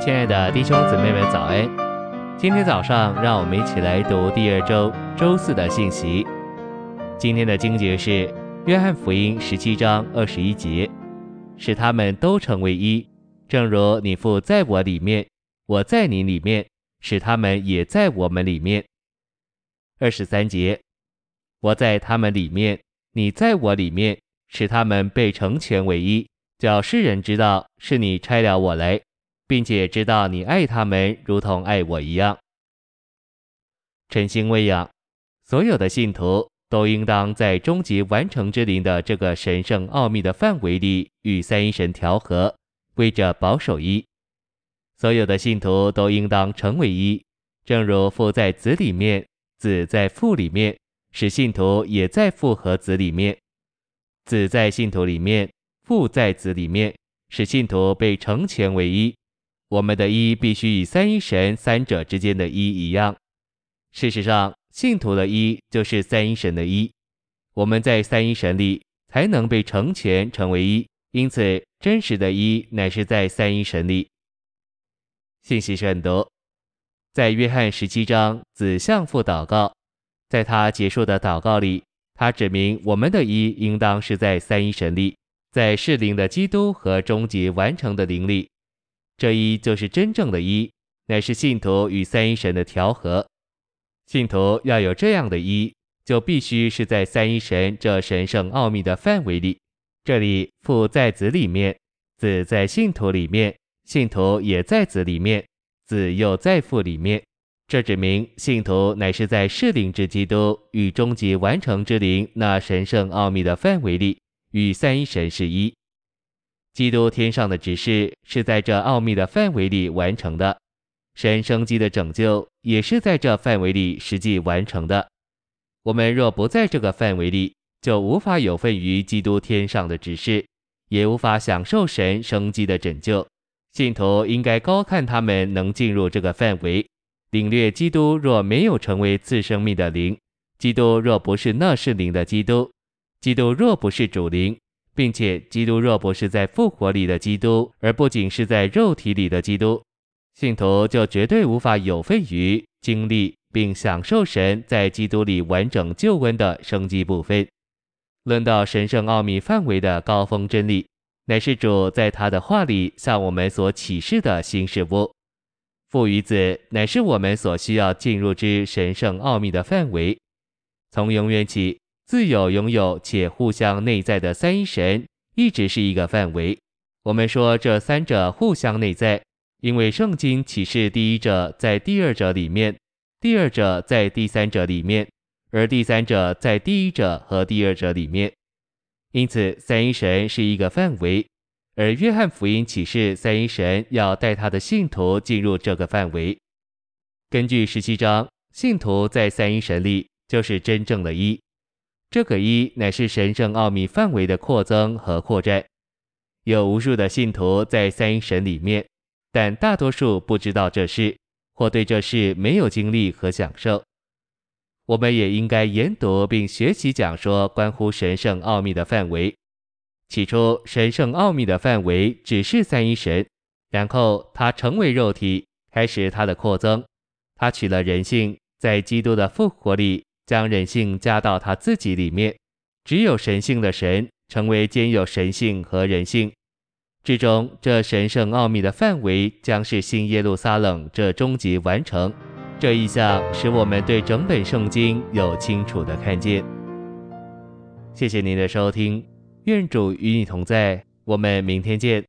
亲爱的弟兄姊妹们，早安！今天早上，让我们一起来读第二周周四的信息。今天的经节是《约翰福音》十七章二十一节，使他们都成为一，正如你父在我里面，我在你里面，使他们也在我们里面。二十三节，我在他们里面，你在我里面，使他们被成全为一，叫世人知道是你差了我来。并且知道你爱他们如同爱我一样。晨星喂养，所有的信徒都应当在终极完成之灵的这个神圣奥秘的范围里与三一神调和，为着保守一。所有的信徒都应当成为一，正如父在子里面，子在父里面，使信徒也在父和子里面。子在信徒里面，父在子里面，使信徒被成全为一。我们的一必须与三一神三者之间的一一样。事实上，信徒的一就是三一神的一。我们在三一神里才能被成全成为一，因此真实的一乃是在三一神里。信息是很多，在约翰十七章，子向父祷告，在他结束的祷告里，他指明我们的一应当是在三一神里，在适龄的基督和终极完成的灵里。这一就是真正的一，乃是信徒与三一神的调和。信徒要有这样的一，就必须是在三一神这神圣奥秘的范围里。这里父在子里面，子在信徒里面，信徒也在子里面，子又在父里面。这指明信徒乃是在适灵之基督与终极完成之灵那神圣奥秘的范围里，与三一神是一。基督天上的指示是在这奥秘的范围里完成的，神生机的拯救也是在这范围里实际完成的。我们若不在这个范围里，就无法有份于基督天上的指示，也无法享受神生机的拯救。信徒应该高看他们能进入这个范围，领略基督若没有成为次生命的灵，基督若不是那世灵的基督，基督若不是主灵。并且，基督若不是在复活里的基督，而不仅是在肉体里的基督，信徒就绝对无法有份于经历并享受神在基督里完整救恩的生机部分。论到神圣奥秘范围的高峰真理，乃是主在他的话里向我们所启示的新事物。父与子乃是我们所需要进入之神圣奥秘的范围，从永远起。自有拥有且互相内在的三一神，一直是一个范围。我们说这三者互相内在，因为圣经启示第一者在第二者里面，第二者在第三者里面，而第三者在第一者和第二者里面。因此，三一神是一个范围，而约翰福音启示三一神要带他的信徒进入这个范围。根据十七章，信徒在三一神里就是真正的一。这个一乃是神圣奥秘范围的扩增和扩展，有无数的信徒在三一神里面，但大多数不知道这事，或对这事没有经历和享受。我们也应该研读并学习讲说关乎神圣奥秘的范围。起初，神圣奥秘的范围只是三一神，然后他成为肉体，开始他的扩增，他取了人性，在基督的复活里。将人性加到他自己里面，只有神性的神成为兼有神性和人性之中，这神圣奥秘的范围将是新耶路撒冷这终极完成。这一项使我们对整本圣经有清楚的看见。谢谢您的收听，愿主与你同在，我们明天见。